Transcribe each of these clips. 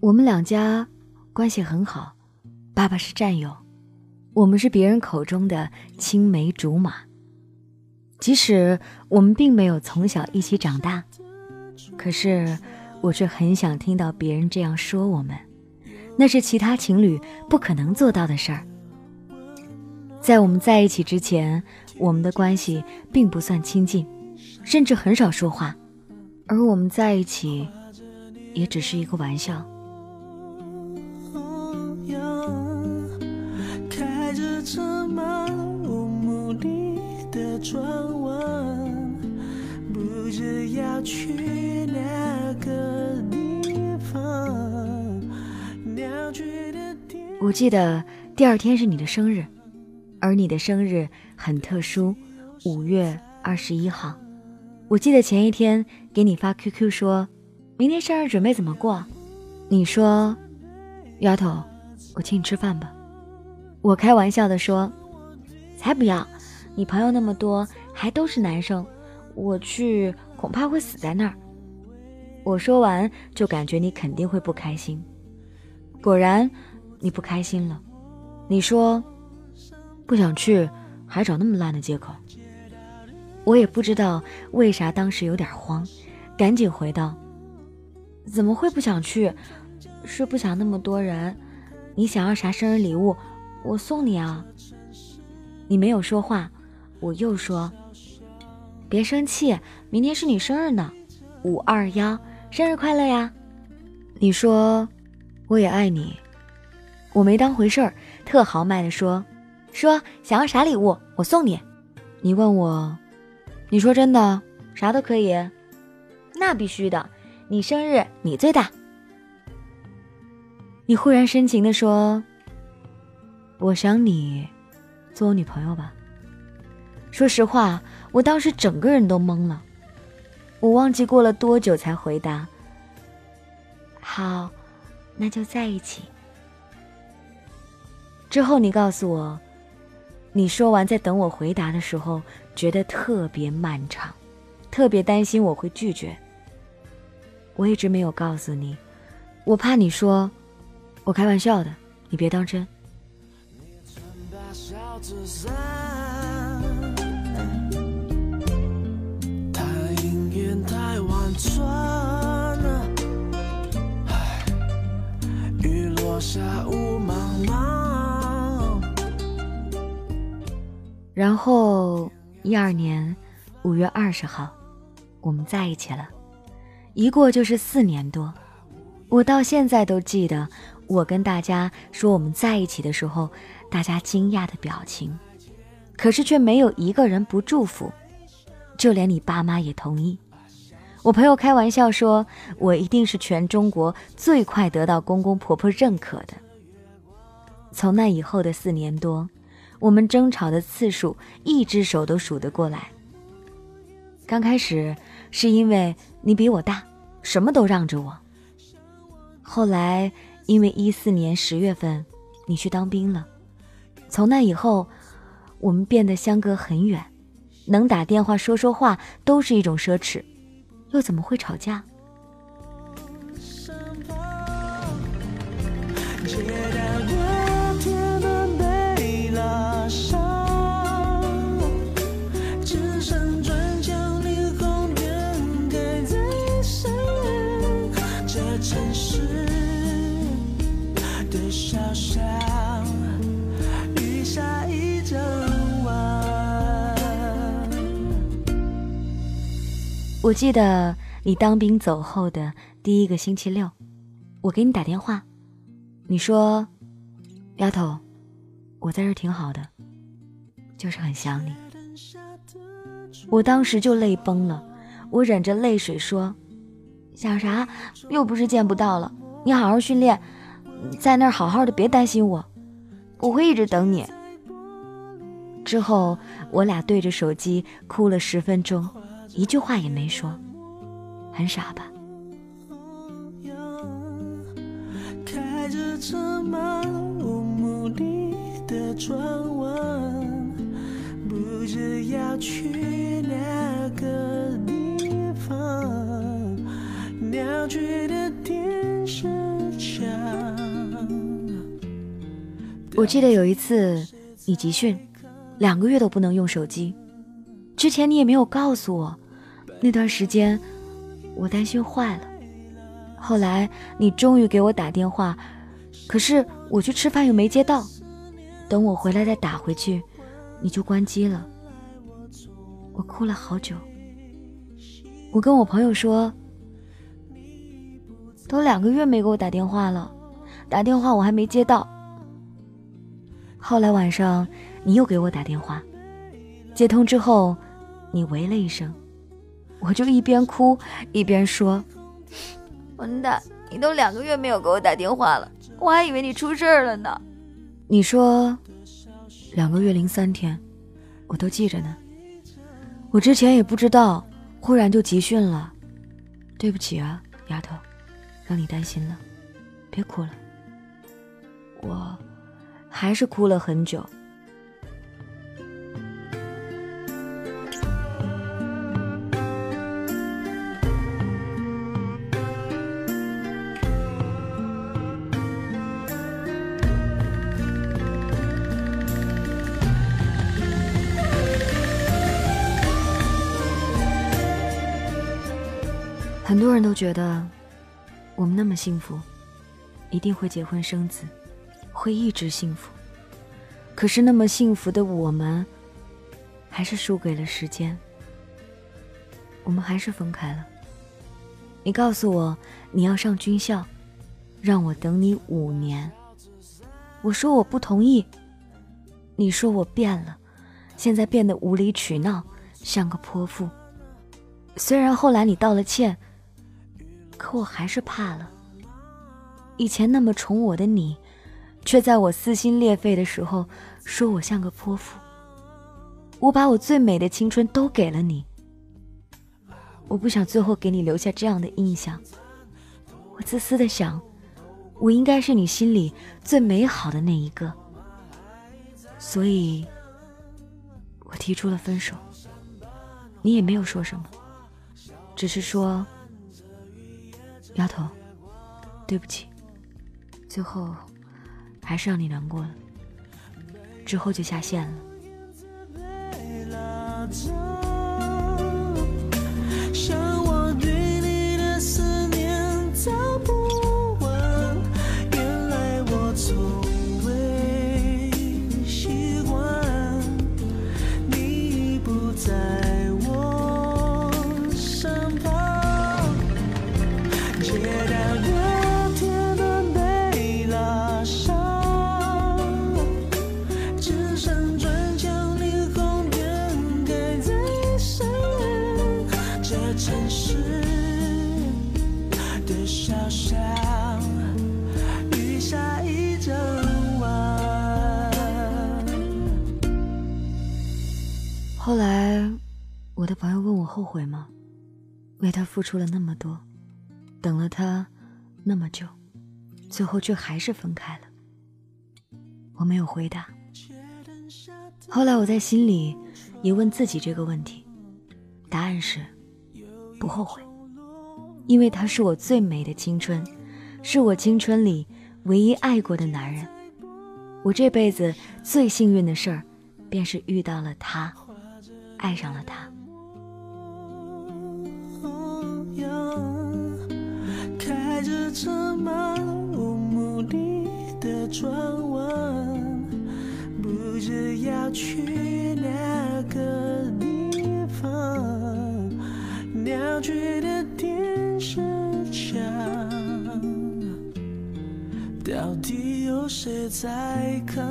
我们两家关系很好，爸爸是战友，我们是别人口中的青梅竹马。即使我们并没有从小一起长大，可是我却很想听到别人这样说我们，那是其他情侣不可能做到的事儿。在我们在一起之前，我们的关系并不算亲近，甚至很少说话，而我们在一起，也只是一个玩笑。转弯，不知要去哪个地方我记得第二天是你的生日，而你的生日很特殊，五月二十一号。我记得前一天给你发 QQ 说，明天生日准备怎么过？你说，丫头，我请你吃饭吧。我开玩笑的说，才不要，你朋友那么多，还都是男生，我去恐怕会死在那儿。我说完就感觉你肯定会不开心，果然。你不开心了，你说不想去，还找那么烂的借口。我也不知道为啥当时有点慌，赶紧回道：“怎么会不想去？是不想那么多人。你想要啥生日礼物，我送你啊。”你没有说话，我又说：“别生气，明天是你生日呢，五二幺，生日快乐呀！”你说：“我也爱你。”我没当回事儿，特豪迈的说：“说想要啥礼物，我送你。”你问我，你说真的，啥都可以？那必须的，你生日你最大。你忽然深情的说：“我想你，做我女朋友吧。”说实话，我当时整个人都懵了，我忘记过了多久才回答：“好，那就在一起。”之后你告诉我，你说完在等我回答的时候，觉得特别漫长，特别担心我会拒绝。我一直没有告诉你，我怕你说我开玩笑的，你别当真。雨落下雾茫茫。然后一二年五月二十号，我们在一起了，一过就是四年多。我到现在都记得，我跟大家说我们在一起的时候，大家惊讶的表情，可是却没有一个人不祝福，就连你爸妈也同意。我朋友开玩笑说，我一定是全中国最快得到公公婆婆认可的。从那以后的四年多。我们争吵的次数，一只手都数得过来。刚开始是因为你比我大，什么都让着我。后来因为一四年十月份你去当兵了，从那以后，我们变得相隔很远，能打电话说说话都是一种奢侈，又怎么会吵架？我记得你当兵走后的第一个星期六，我给你打电话，你说：“丫头，我在这挺好的，就是很想你。”我当时就泪崩了，我忍着泪水说：“想啥？又不是见不到了。你好好训练，在那儿好好的，别担心我，我会一直等你。”之后我俩对着手机哭了十分钟。一句话也没说，很傻吧？开着车漫无目的转弯，不知要去哪个地方，鸟的。我记得有一次，你集训，两个月都不能用手机。之前你也没有告诉我，那段时间我担心坏了。后来你终于给我打电话，可是我去吃饭又没接到，等我回来再打回去，你就关机了。我哭了好久。我跟我朋友说，都两个月没给我打电话了，打电话我还没接到。后来晚上你又给我打电话，接通之后，你喂了一声，我就一边哭一边说：“混蛋，你都两个月没有给我打电话了，我还以为你出事儿了呢。”你说，两个月零三天，我都记着呢。我之前也不知道。忽然就集训了，对不起啊，丫头，让你担心了，别哭了。我还是哭了很久。很多人都觉得我们那么幸福，一定会结婚生子，会一直幸福。可是那么幸福的我们，还是输给了时间。我们还是分开了。你告诉我你要上军校，让我等你五年。我说我不同意。你说我变了，现在变得无理取闹，像个泼妇。虽然后来你道了歉。可我还是怕了。以前那么宠我的你，却在我撕心裂肺的时候说我像个泼妇。我把我最美的青春都给了你，我不想最后给你留下这样的印象。我自私的想，我应该是你心里最美好的那一个，所以，我提出了分手。你也没有说什么，只是说。丫头，对不起，最后还是让你难过了。之后就下线了。的朋友问我后悔吗？为他付出了那么多，等了他那么久，最后却还是分开了。我没有回答。后来我在心里也问自己这个问题，答案是不后悔，因为他是我最美的青春，是我青春里唯一爱过的男人。我这辈子最幸运的事儿，便是遇到了他。爱上了他。开着车漫无目的的转弯，不知要去哪个地方。鸟居的电视墙，到底有谁在看？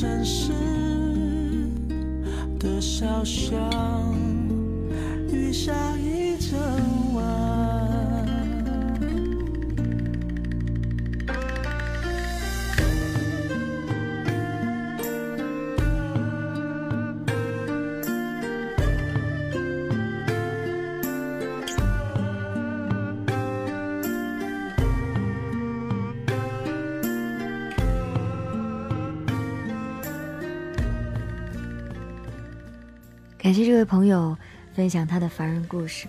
城市的小巷，雨下一整感谢这位朋友分享他的凡人故事。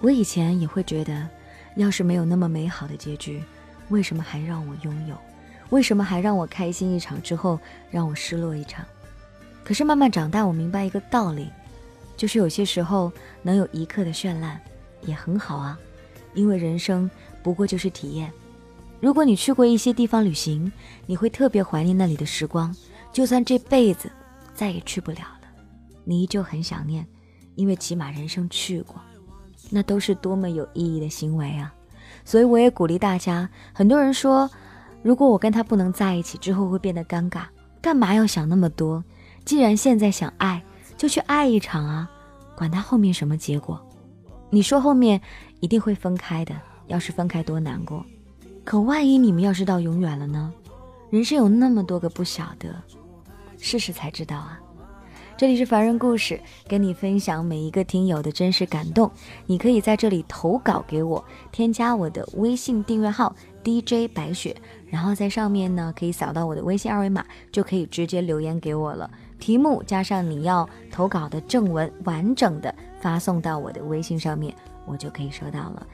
我以前也会觉得，要是没有那么美好的结局，为什么还让我拥有？为什么还让我开心一场之后让我失落一场？可是慢慢长大，我明白一个道理，就是有些时候能有一刻的绚烂也很好啊，因为人生不过就是体验。如果你去过一些地方旅行，你会特别怀念那里的时光，就算这辈子再也去不了。你依旧很想念，因为起码人生去过，那都是多么有意义的行为啊！所以我也鼓励大家。很多人说，如果我跟他不能在一起，之后会变得尴尬，干嘛要想那么多？既然现在想爱，就去爱一场啊！管他后面什么结果。你说后面一定会分开的，要是分开多难过。可万一你们要是到永远了呢？人生有那么多个不晓得，试试才知道啊！这里是凡人故事，跟你分享每一个听友的真实感动。你可以在这里投稿给我，添加我的微信订阅号 DJ 白雪，然后在上面呢可以扫到我的微信二维码，就可以直接留言给我了。题目加上你要投稿的正文，完整的发送到我的微信上面，我就可以收到了。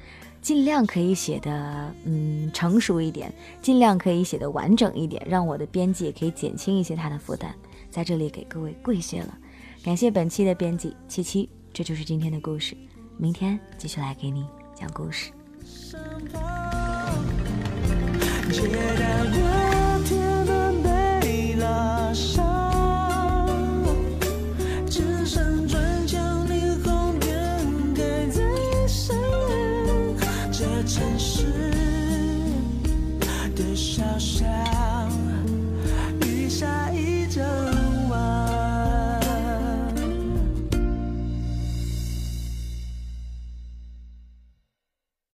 尽量可以写的嗯成熟一点，尽量可以写的完整一点，让我的编辑也可以减轻一些他的负担。在这里给各位跪谢了，感谢本期的编辑七七，这就是今天的故事，明天继续来给你讲故事。